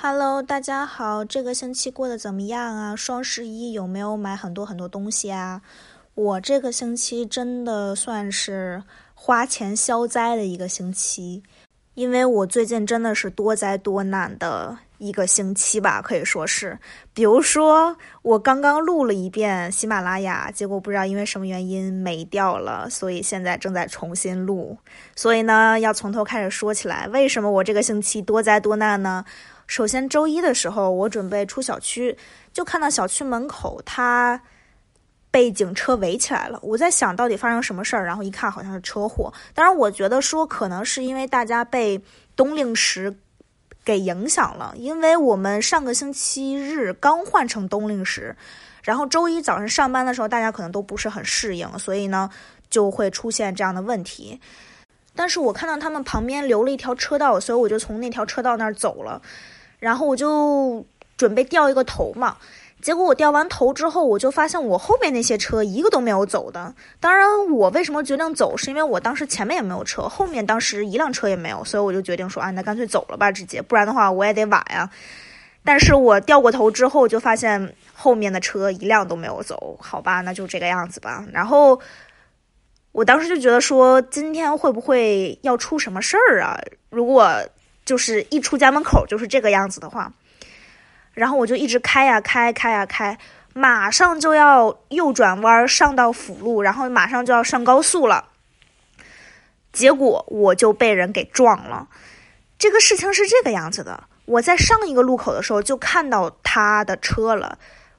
Hello，大家好，这个星期过得怎么样啊？双十一有没有买很多很多东西啊？我这个星期真的算是花钱消灾的一个星期，因为我最近真的是多灾多难的一个星期吧，可以说是。比如说，我刚刚录了一遍喜马拉雅，结果不知道因为什么原因没掉了，所以现在正在重新录。所以呢，要从头开始说起来，为什么我这个星期多灾多难呢？首先，周一的时候，我准备出小区，就看到小区门口他被警车围起来了。我在想到底发生什么事儿，然后一看好像是车祸。当然，我觉得说可能是因为大家被冬令时给影响了，因为我们上个星期日刚换成冬令时，然后周一早上上班的时候，大家可能都不是很适应，所以呢就会出现这样的问题。但是我看到他们旁边留了一条车道，所以我就从那条车道那儿走了。然后我就准备掉一个头嘛，结果我掉完头之后，我就发现我后面那些车一个都没有走的。当然，我为什么决定走，是因为我当时前面也没有车，后面当时一辆车也没有，所以我就决定说，啊，那干脆走了吧，直接，不然的话我也得晚呀。但是我掉过头之后，就发现后面的车一辆都没有走，好吧，那就这个样子吧。然后我当时就觉得说，今天会不会要出什么事儿啊？如果就是一出家门口就是这个样子的话，然后我就一直开呀开，开呀开，马上就要右转弯上到辅路，然后马上就要上高速了。结果我就被人给撞了。这个事情是这个样子的：我在上一个路口的时候就看到他的车了。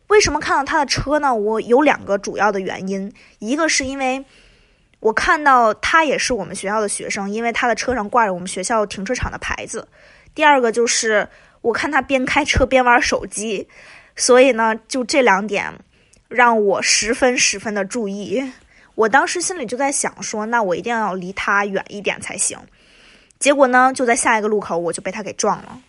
为什么看到他的车呢？我有两个主要的原因，一个是因为。我看到他也是我们学校的学生，因为他的车上挂着我们学校停车场的牌子。第二个就是我看他边开车边玩手机，所以呢，就这两点让我十分十分的注意。我当时心里就在想说，那我一定要离他远一点才行。结果呢，就在下一个路口我就被他给撞了。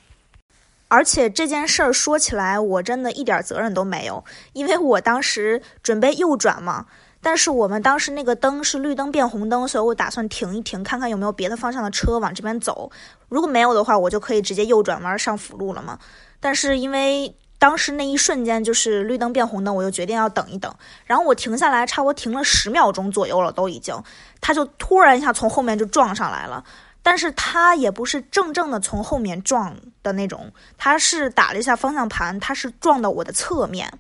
而且这件事儿说起来，我真的一点责任都没有，因为我当时准备右转嘛。但是我们当时那个灯是绿灯变红灯，所以我打算停一停，看看有没有别的方向的车往这边走。如果没有的话，我就可以直接右转弯上辅路了嘛。但是因为当时那一瞬间就是绿灯变红灯，我就决定要等一等。然后我停下来，差不多停了十秒钟左右了，都已经，他就突然一下从后面就撞上来了。但是他也不是正正的从后面撞的那种，他是打了一下方向盘，他是撞到我的侧面。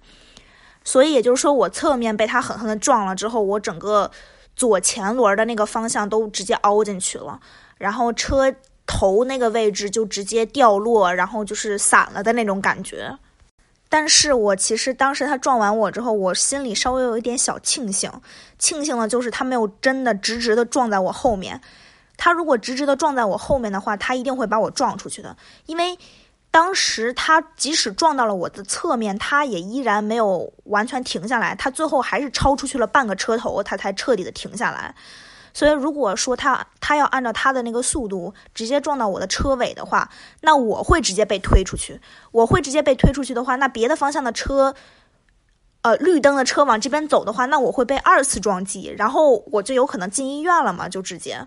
所以也就是说，我侧面被他狠狠的撞了之后，我整个左前轮的那个方向都直接凹进去了，然后车头那个位置就直接掉落，然后就是散了的那种感觉。但是我其实当时他撞完我之后，我心里稍微有一点小庆幸，庆幸的就是他没有真的直直的撞在我后面。他如果直直的撞在我后面的话，他一定会把我撞出去的，因为。当时他即使撞到了我的侧面，他也依然没有完全停下来，他最后还是超出去了半个车头，他才彻底的停下来。所以如果说他他要按照他的那个速度直接撞到我的车尾的话，那我会直接被推出去。我会直接被推出去的话，那别的方向的车，呃，绿灯的车往这边走的话，那我会被二次撞击，然后我就有可能进医院了嘛，就直接。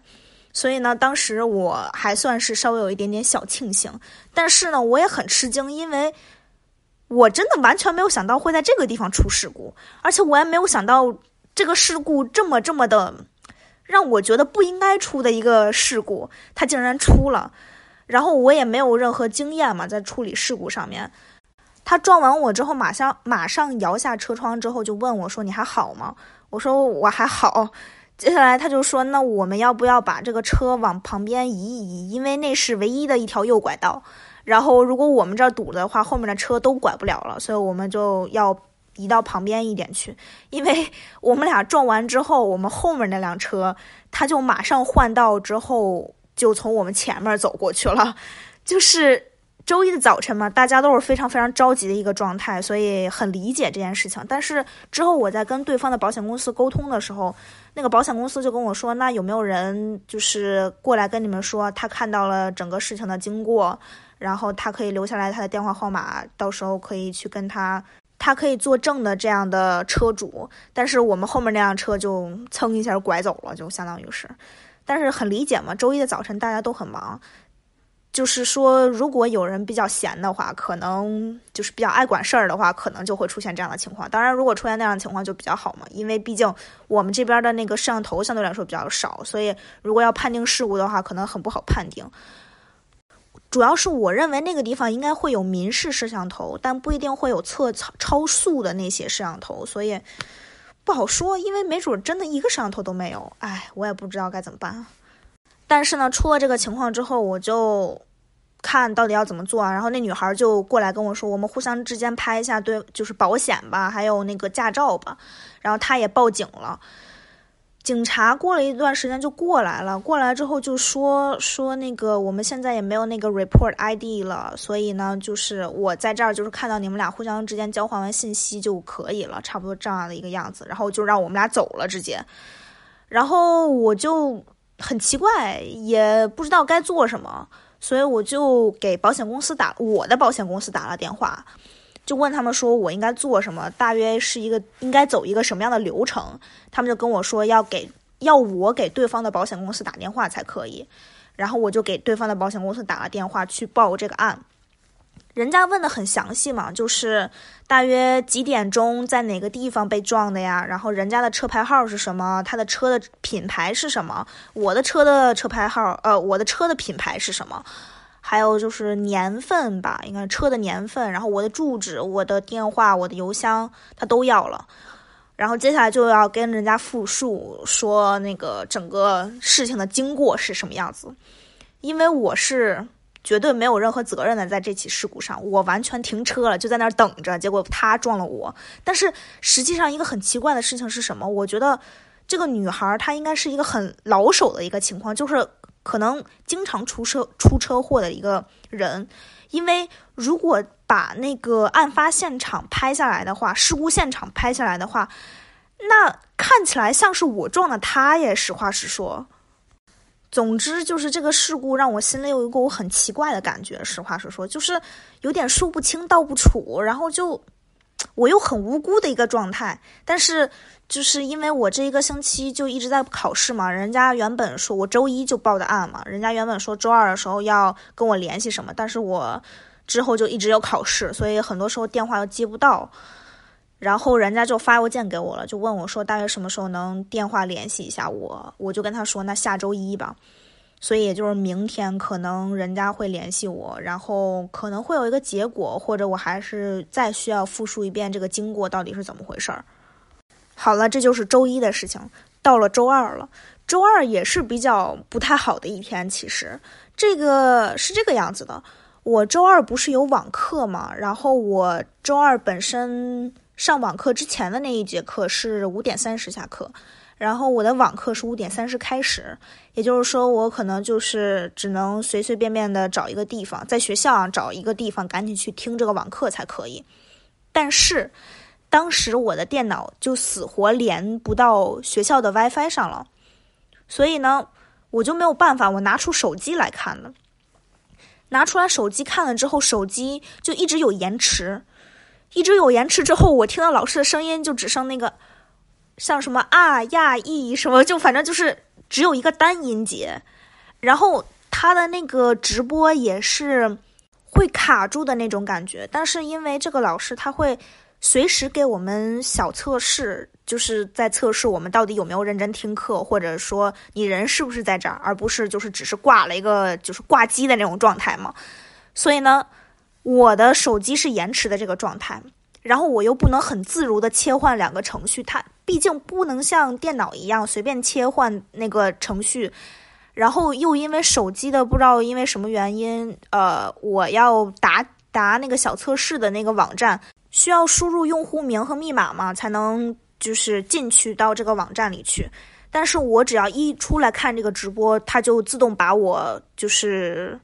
所以呢，当时我还算是稍微有一点点小庆幸，但是呢，我也很吃惊，因为我真的完全没有想到会在这个地方出事故，而且我也没有想到这个事故这么这么的让我觉得不应该出的一个事故，它竟然出了。然后我也没有任何经验嘛，在处理事故上面。他撞完我之后，马上马上摇下车窗之后就问我说：“你还好吗？”我说：“我还好。”接下来他就说：“那我们要不要把这个车往旁边移一移？因为那是唯一的一条右拐道。然后如果我们这儿堵的话，后面的车都拐不了了，所以我们就要移到旁边一点去。因为我们俩撞完之后，我们后面那辆车他就马上换道，之后就从我们前面走过去了。就是周一的早晨嘛，大家都是非常非常着急的一个状态，所以很理解这件事情。但是之后我在跟对方的保险公司沟通的时候。”那个保险公司就跟我说：“那有没有人就是过来跟你们说，他看到了整个事情的经过，然后他可以留下来他的电话号码，到时候可以去跟他，他可以作证的这样的车主。但是我们后面那辆车就蹭一下拐走了，就相当于是，但是很理解嘛，周一的早晨大家都很忙。就是说，如果有人比较闲的话，可能就是比较爱管事儿的话，可能就会出现这样的情况。当然，如果出现那样的情况就比较好嘛，因为毕竟我们这边的那个摄像头相对来说比较少，所以如果要判定事故的话，可能很不好判定。主要是我认为那个地方应该会有民事摄像头，但不一定会有测超超速的那些摄像头，所以不好说。因为没准真的一个摄像头都没有，哎，我也不知道该怎么办。但是呢，出了这个情况之后，我就看到底要怎么做啊。然后那女孩就过来跟我说，我们互相之间拍一下，对，就是保险吧，还有那个驾照吧。然后她也报警了，警察过了一段时间就过来了。过来之后就说说那个我们现在也没有那个 report ID 了，所以呢，就是我在这儿就是看到你们俩互相之间交换完信息就可以了，差不多这样的一个样子。然后就让我们俩走了，直接。然后我就。很奇怪，也不知道该做什么，所以我就给保险公司打我的保险公司打了电话，就问他们说我应该做什么，大约是一个应该走一个什么样的流程。他们就跟我说要给要我给对方的保险公司打电话才可以，然后我就给对方的保险公司打了电话去报这个案。人家问的很详细嘛，就是大约几点钟在哪个地方被撞的呀？然后人家的车牌号是什么？他的车的品牌是什么？我的车的车牌号，呃，我的车的品牌是什么？还有就是年份吧，应该车的年份。然后我的住址、我的电话、我的邮箱，他都要了。然后接下来就要跟人家复述说那个整个事情的经过是什么样子，因为我是。绝对没有任何责任的，在这起事故上，我完全停车了，就在那儿等着。结果他撞了我。但是实际上，一个很奇怪的事情是什么？我觉得这个女孩她应该是一个很老手的一个情况，就是可能经常出车出车祸的一个人。因为如果把那个案发现场拍下来的话，事故现场拍下来的话，那看起来像是我撞的他耶。实话实说。总之就是这个事故让我心里有一股很奇怪的感觉。实话实说，就是有点说不清道不楚，然后就我又很无辜的一个状态。但是就是因为我这一个星期就一直在考试嘛，人家原本说我周一就报的案嘛，人家原本说周二的时候要跟我联系什么，但是我之后就一直有考试，所以很多时候电话又接不到。然后人家就发邮件给我了，就问我说大约什么时候能电话联系一下我，我就跟他说那下周一吧，所以也就是明天可能人家会联系我，然后可能会有一个结果，或者我还是再需要复述一遍这个经过到底是怎么回事儿。好了，这就是周一的事情，到了周二了，周二也是比较不太好的一天，其实这个是这个样子的，我周二不是有网课嘛，然后我周二本身。上网课之前的那一节课是五点三十下课，然后我的网课是五点三十开始，也就是说我可能就是只能随随便便的找一个地方，在学校啊找一个地方赶紧去听这个网课才可以。但是当时我的电脑就死活连不到学校的 WiFi 上了，所以呢我就没有办法，我拿出手机来看了，拿出来手机看了之后，手机就一直有延迟。一直有延迟之后，我听到老师的声音就只剩那个，像什么啊呀咦什么，就反正就是只有一个单音节，然后他的那个直播也是会卡住的那种感觉。但是因为这个老师他会随时给我们小测试，就是在测试我们到底有没有认真听课，或者说你人是不是在这儿，而不是就是只是挂了一个就是挂机的那种状态嘛。所以呢。我的手机是延迟的这个状态，然后我又不能很自如的切换两个程序，它毕竟不能像电脑一样随便切换那个程序，然后又因为手机的不知道因为什么原因，呃，我要答答那个小测试的那个网站，需要输入用户名和密码嘛，才能就是进去到这个网站里去，但是我只要一出来看这个直播，它就自动把我就是。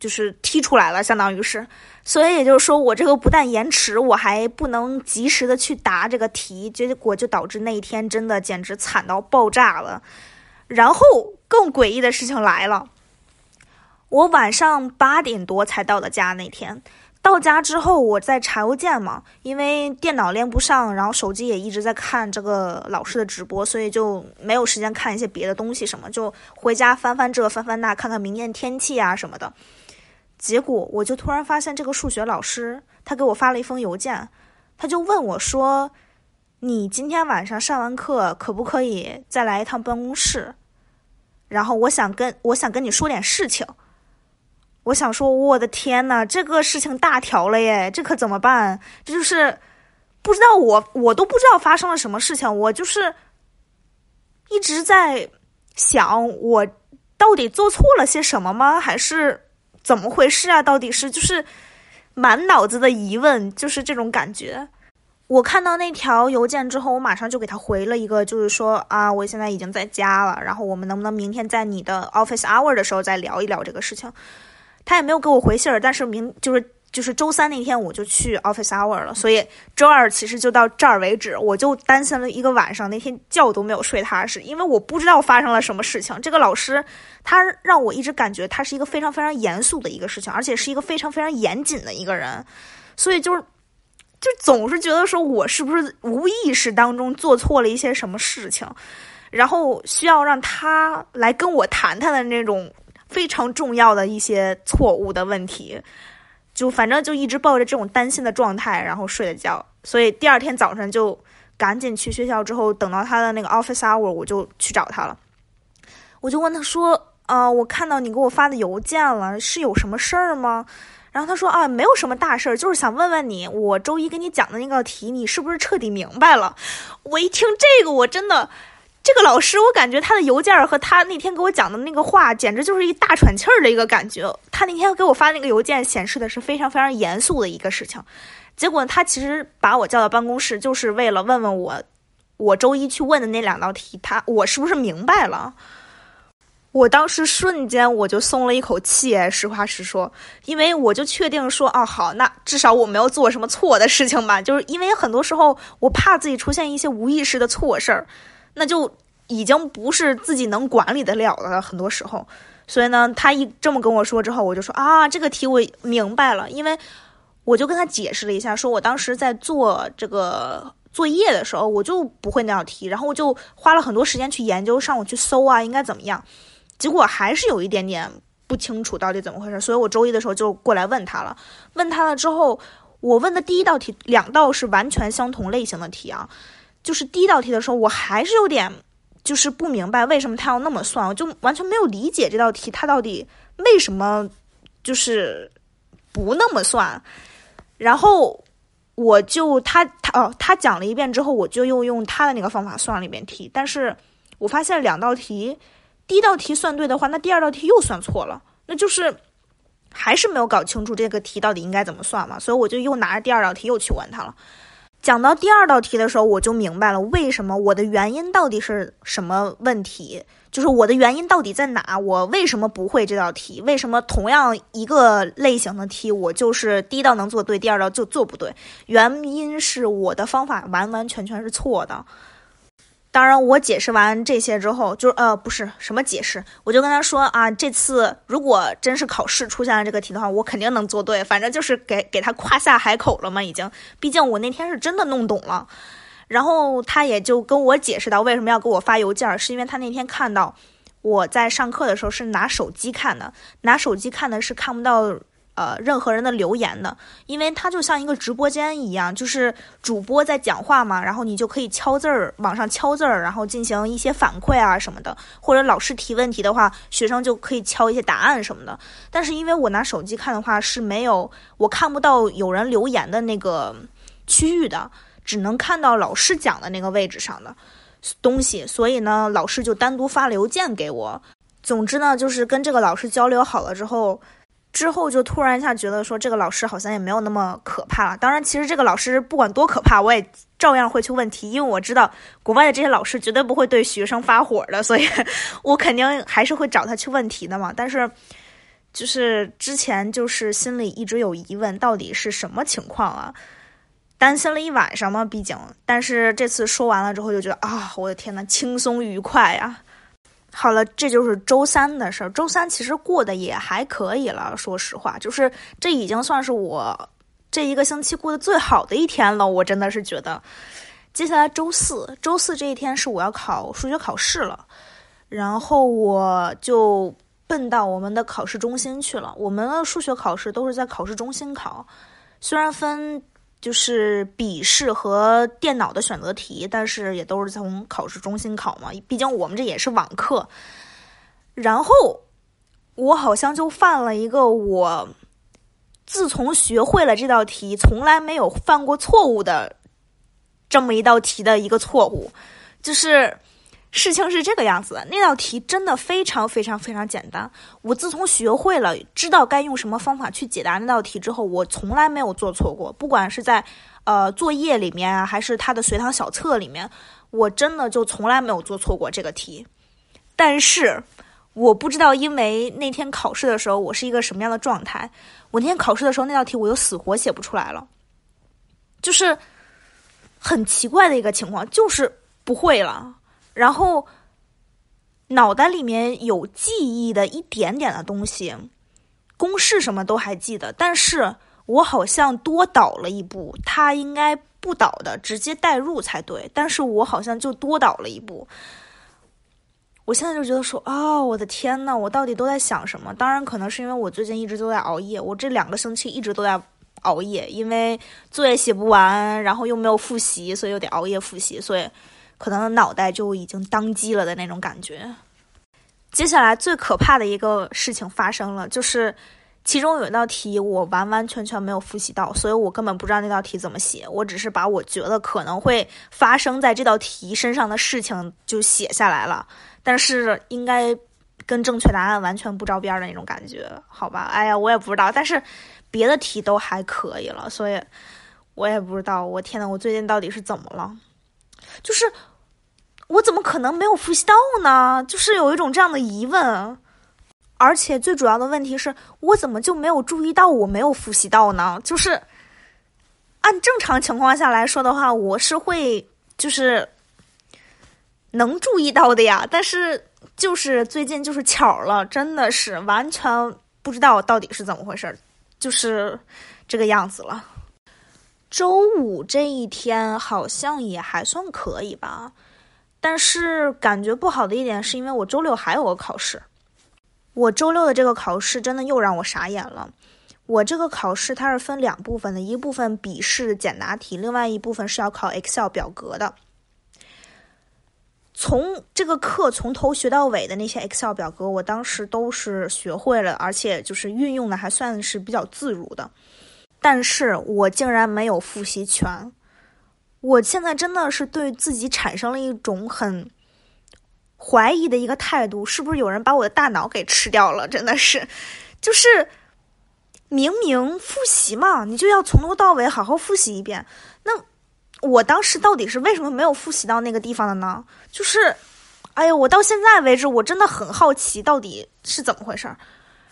就是踢出来了，相当于是，所以也就是说，我这个不但延迟，我还不能及时的去答这个题，结果就导致那一天真的简直惨到爆炸了。然后更诡异的事情来了，我晚上八点多才到的家，那天到家之后，我在查邮件嘛，因为电脑连不上，然后手机也一直在看这个老师的直播，所以就没有时间看一些别的东西什么，就回家翻翻这翻翻那，看看明天天气啊什么的。结果我就突然发现，这个数学老师他给我发了一封邮件，他就问我说：“你今天晚上上完课可不可以再来一趟办公室？然后我想跟我想跟你说点事情。”我想说，我的天呐，这个事情大条了耶！这可怎么办？这就是不知道我，我都不知道发生了什么事情。我就是一直在想，我到底做错了些什么吗？还是怎么回事啊？到底是就是满脑子的疑问，就是这种感觉。我看到那条邮件之后，我马上就给他回了一个，就是说啊，我现在已经在家了，然后我们能不能明天在你的 office hour 的时候再聊一聊这个事情？他也没有给我回信儿，但是明就是就是周三那天我就去 office hour 了，所以周二其实就到这儿为止。我就担心了一个晚上，那天觉都没有睡踏实，因为我不知道发生了什么事情。这个老师他让我一直感觉他是一个非常非常严肃的一个事情，而且是一个非常非常严谨的一个人，所以就是就总是觉得说我是不是无意识当中做错了一些什么事情，然后需要让他来跟我谈谈的那种。非常重要的一些错误的问题，就反正就一直抱着这种担心的状态，然后睡的觉。所以第二天早上就赶紧去学校，之后等到他的那个 office hour，我就去找他了。我就问他说：“啊，我看到你给我发的邮件了，是有什么事儿吗？”然后他说：“啊，没有什么大事儿，就是想问问你，我周一给你讲的那个题，你是不是彻底明白了？”我一听这个，我真的。这个老师，我感觉他的邮件和他那天给我讲的那个话，简直就是一大喘气儿的一个感觉。他那天给我发那个邮件，显示的是非常非常严肃的一个事情。结果他其实把我叫到办公室，就是为了问问我，我周一去问的那两道题，他我是不是明白了？我当时瞬间我就松了一口气，实话实说，因为我就确定说，哦，好，那至少我没有做什么错的事情吧。就是因为很多时候我怕自己出现一些无意识的错事儿。那就已经不是自己能管理得了的，很多时候。所以呢，他一这么跟我说之后，我就说啊，这个题我明白了。因为我就跟他解释了一下，说我当时在做这个作业的时候，我就不会那道题，然后我就花了很多时间去研究，上网去搜啊，应该怎么样。结果还是有一点点不清楚到底怎么回事，所以我周一的时候就过来问他了。问他了之后，我问的第一道题，两道是完全相同类型的题啊。就是第一道题的时候，我还是有点就是不明白为什么他要那么算，我就完全没有理解这道题他到底为什么就是不那么算。然后我就他他哦，他讲了一遍之后，我就又用他的那个方法算了一遍题，但是我发现两道题，第一道题算对的话，那第二道题又算错了，那就是还是没有搞清楚这个题到底应该怎么算嘛，所以我就又拿着第二道题又去问他了。讲到第二道题的时候，我就明白了为什么我的原因到底是什么问题，就是我的原因到底在哪？我为什么不会这道题？为什么同样一个类型的题，我就是第一道能做对，第二道就做不对？原因是我的方法完完全全是错的。当然，我解释完这些之后，就是呃，不是什么解释，我就跟他说啊，这次如果真是考试出现了这个题的话，我肯定能做对，反正就是给给他夸下海口了嘛，已经，毕竟我那天是真的弄懂了。然后他也就跟我解释到为什么要给我发邮件，是因为他那天看到我在上课的时候是拿手机看的，拿手机看的是看不到。呃，任何人的留言的，因为它就像一个直播间一样，就是主播在讲话嘛，然后你就可以敲字儿，往上敲字儿，然后进行一些反馈啊什么的，或者老师提问题的话，学生就可以敲一些答案什么的。但是因为我拿手机看的话是没有，我看不到有人留言的那个区域的，只能看到老师讲的那个位置上的东西，所以呢，老师就单独发了邮件给我。总之呢，就是跟这个老师交流好了之后。之后就突然一下觉得说这个老师好像也没有那么可怕了。当然，其实这个老师不管多可怕，我也照样会去问题，因为我知道国外的这些老师绝对不会对学生发火的，所以 我肯定还是会找他去问题的嘛。但是，就是之前就是心里一直有疑问，到底是什么情况啊？担心了一晚上嘛，毕竟。但是这次说完了之后，就觉得啊，我的天呐，轻松愉快呀！好了，这就是周三的事儿。周三其实过得也还可以了，说实话，就是这已经算是我这一个星期过得最好的一天了。我真的是觉得，接下来周四，周四这一天是我要考数学考试了，然后我就奔到我们的考试中心去了。我们的数学考试都是在考试中心考，虽然分。就是笔试和电脑的选择题，但是也都是从考试中心考嘛，毕竟我们这也是网课。然后我好像就犯了一个我自从学会了这道题从来没有犯过错误的这么一道题的一个错误，就是。事情是这个样子的，那道题真的非常非常非常简单。我自从学会了知道该用什么方法去解答那道题之后，我从来没有做错过。不管是在呃作业里面啊，还是他的随堂小册里面，我真的就从来没有做错过这个题。但是我不知道，因为那天考试的时候我是一个什么样的状态。我那天考试的时候，那道题我又死活写不出来了，就是很奇怪的一个情况，就是不会了。然后，脑袋里面有记忆的一点点的东西，公式什么都还记得，但是我好像多导了一步，它应该不导的，直接代入才对，但是我好像就多导了一步。我现在就觉得说，哦，我的天呐，我到底都在想什么？当然，可能是因为我最近一直都在熬夜，我这两个星期一直都在熬夜，因为作业写不完，然后又没有复习，所以又得熬夜复习，所以。可能脑袋就已经当机了的那种感觉。接下来最可怕的一个事情发生了，就是其中有一道题我完完全全没有复习到，所以我根本不知道那道题怎么写。我只是把我觉得可能会发生在这道题身上的事情就写下来了，但是应该跟正确答案完全不着边的那种感觉，好吧？哎呀，我也不知道，但是别的题都还可以了，所以我也不知道。我天呐，我最近到底是怎么了？就是。我怎么可能没有复习到呢？就是有一种这样的疑问，而且最主要的问题是我怎么就没有注意到我没有复习到呢？就是按正常情况下来说的话，我是会就是能注意到的呀。但是就是最近就是巧了，真的是完全不知道到底是怎么回事，就是这个样子了。周五这一天好像也还算可以吧。但是感觉不好的一点是因为我周六还有个考试，我周六的这个考试真的又让我傻眼了。我这个考试它是分两部分的，一部分笔试简答题，另外一部分是要考 Excel 表格的。从这个课从头学到尾的那些 Excel 表格，我当时都是学会了，而且就是运用的还算是比较自如的。但是我竟然没有复习全。我现在真的是对自己产生了一种很怀疑的一个态度，是不是有人把我的大脑给吃掉了？真的是，就是明明复习嘛，你就要从头到尾好好复习一遍。那我当时到底是为什么没有复习到那个地方的呢？就是，哎呀，我到现在为止，我真的很好奇到底是怎么回事儿。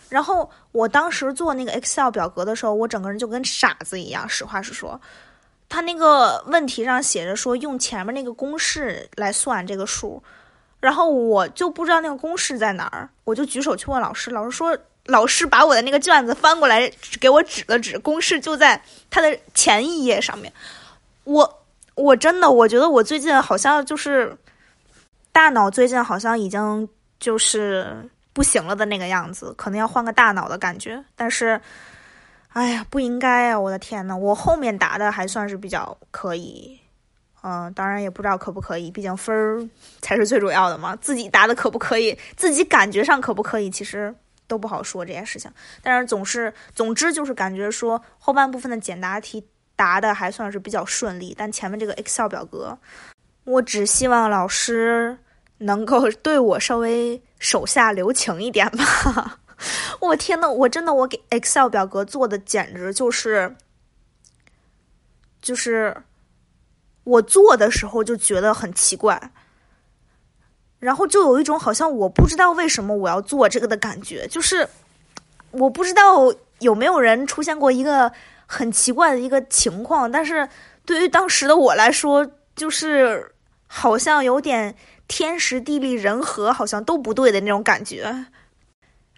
然后我当时做那个 Excel 表格的时候，我整个人就跟傻子一样，实话实说。他那个问题上写着说用前面那个公式来算这个数，然后我就不知道那个公式在哪儿，我就举手去问老师，老师说老师把我的那个卷子翻过来给我指了指，公式就在它的前一页上面。我我真的我觉得我最近好像就是大脑最近好像已经就是不行了的那个样子，可能要换个大脑的感觉，但是。哎呀，不应该啊！我的天呐，我后面答的还算是比较可以，嗯，当然也不知道可不可以，毕竟分儿才是最主要的嘛。自己答的可不可以，自己感觉上可不可以，其实都不好说这件事情。但是总是，总之就是感觉说后半部分的简答题答的还算是比较顺利，但前面这个 Excel 表格，我只希望老师能够 对我稍微手下留情一点吧。我天呐，我真的我给 Excel 表格做的简直就是，就是我做的时候就觉得很奇怪，然后就有一种好像我不知道为什么我要做这个的感觉，就是我不知道有没有人出现过一个很奇怪的一个情况，但是对于当时的我来说，就是好像有点天时地利人和好像都不对的那种感觉。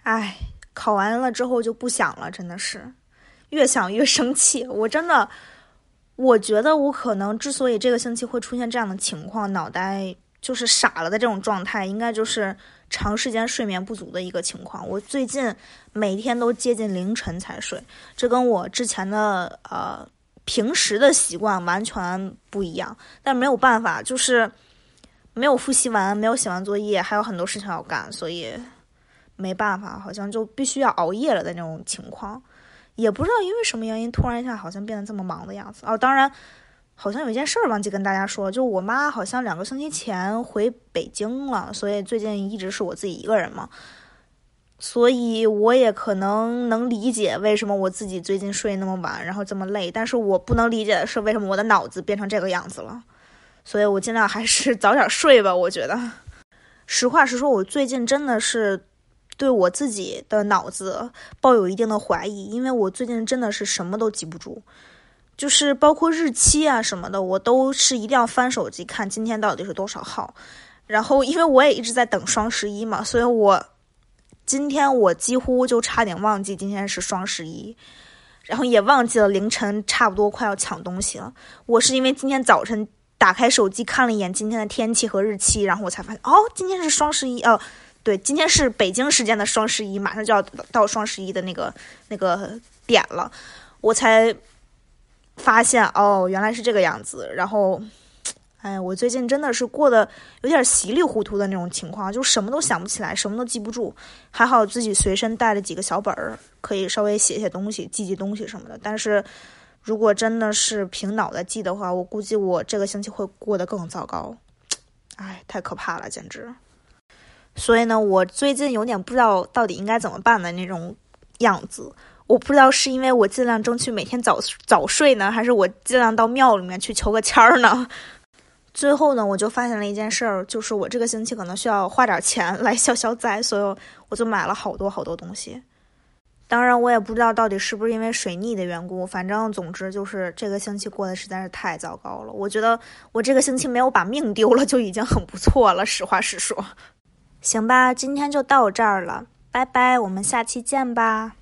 哎，考完了之后就不想了，真的是越想越生气。我真的，我觉得我可能之所以这个星期会出现这样的情况，脑袋就是傻了的这种状态，应该就是长时间睡眠不足的一个情况。我最近每天都接近凌晨才睡，这跟我之前的呃平时的习惯完全不一样。但没有办法，就是。没有复习完，没有写完作业，还有很多事情要干，所以没办法，好像就必须要熬夜了的那种情况。也不知道因为什么原因，突然一下好像变得这么忙的样子。哦，当然，好像有一件事儿忘记跟大家说，就我妈好像两个星期前回北京了，所以最近一直是我自己一个人嘛。所以我也可能能理解为什么我自己最近睡那么晚，然后这么累。但是我不能理解的是，为什么我的脑子变成这个样子了。所以我尽量还是早点睡吧。我觉得，实话实说，我最近真的是对我自己的脑子抱有一定的怀疑，因为我最近真的是什么都记不住，就是包括日期啊什么的，我都是一定要翻手机看今天到底是多少号。然后，因为我也一直在等双十一嘛，所以我今天我几乎就差点忘记今天是双十一，然后也忘记了凌晨差不多快要抢东西了。我是因为今天早晨。打开手机看了一眼今天的天气和日期，然后我才发现哦，今天是双十一哦，对，今天是北京时间的双十一，马上就要到双十一的那个那个点了，我才发现哦，原来是这个样子。然后，哎，我最近真的是过得有点稀里糊涂的那种情况，就什么都想不起来，什么都记不住。还好自己随身带了几个小本儿，可以稍微写写东西、记记东西什么的，但是。如果真的是凭脑袋记的话，我估计我这个星期会过得更糟糕。哎，太可怕了，简直！所以呢，我最近有点不知道到底应该怎么办的那种样子。我不知道是因为我尽量争取每天早早睡呢，还是我尽量到庙里面去求个签儿呢？最后呢，我就发现了一件事儿，就是我这个星期可能需要花点钱来消消灾，所以我就买了好多好多东西。当然，我也不知道到底是不是因为水逆的缘故，反正总之就是这个星期过得实在是太糟糕了。我觉得我这个星期没有把命丢了就已经很不错了，实话实说。行吧，今天就到这儿了，拜拜，我们下期见吧。